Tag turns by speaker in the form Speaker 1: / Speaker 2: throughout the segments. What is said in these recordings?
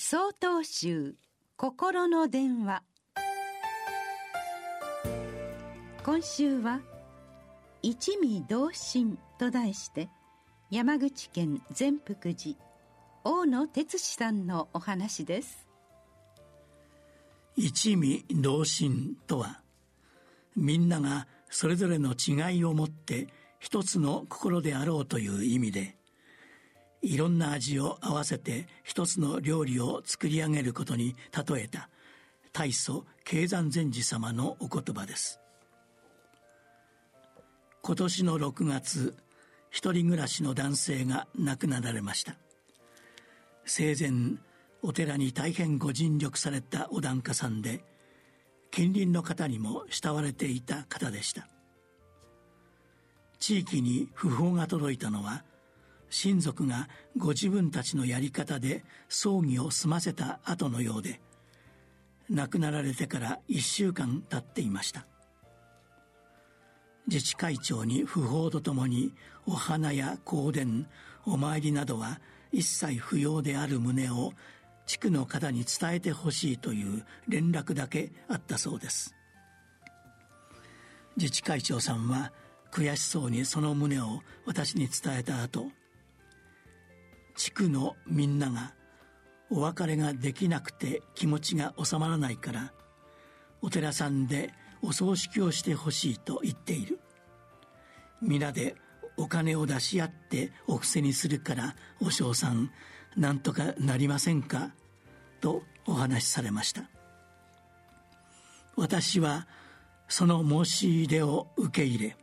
Speaker 1: 総統集心の電話。今週は「一味同心」と題して山口県善福寺大野哲司さんのお話です。
Speaker 2: 一味同心とはみんながそれぞれの違いを持って一つの心であろうという意味でいろんな味を合わせて一つの料理を作り上げることに例えた。大祖慶山禅師様のお言葉です。今年の6月一人暮らしの男性が亡くなられました。生前お寺に大変ご尽力されたお檀家さんで近隣の方にも慕われていた方でした。地域に訃報が届いたのは親族がご自分たちのやり方で葬儀を済ませた後のようで亡くなられてから1週間経っていました。自治会長に訃報とともにお花や香典お参りなどは一切不要である旨を地区の方に伝えてほしいという連絡だけあったそうです。自治会長さんは悔しそうにその旨を私に伝えた後地区のみんながお別れができなくて気持ちが収まらないからお寺さんでお葬式をしてほしいと言っている。皆でお金を出し合ってお布施にするからお嬢さんなんとかなりませんか？とお話しされました。私はその申し入れを受け入れ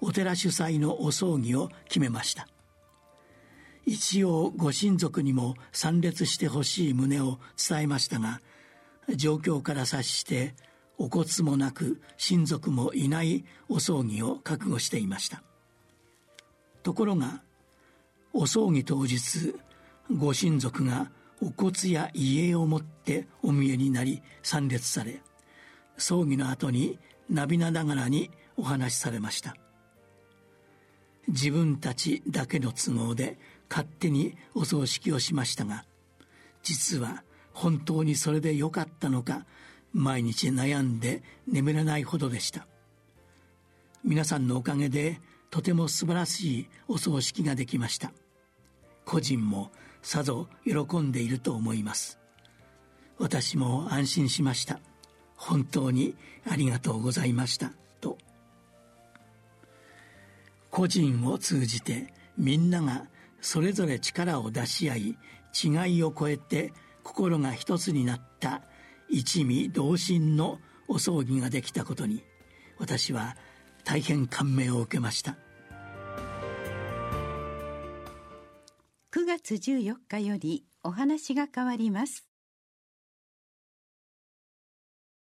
Speaker 2: お寺主催のお葬儀を決めました。一応ご親族にも参列してほしい旨を伝えましたが状況から察してお骨もなく親族もいないお葬儀を覚悟していました。ところがお葬儀当日ご親族がお骨や遺影を持ってお見えになり参列され葬儀の後に涙ながらにお話しされました。自分たちだけの都合で勝手にお葬式をしましたが実は本当にそれでよかったのか毎日悩んで眠れないほどでした。皆さんのおかげでとても素晴らしいお葬式ができました。個人もさぞ喜んでいると思います。私も安心しました。本当にありがとうございました。と。個人を通じてみんながそれぞれ力を出し合い違いを超えて心が一つになった一味同心のお葬儀ができたことに私は大変感銘を受けました。
Speaker 1: 9月14日よりお話が変わります。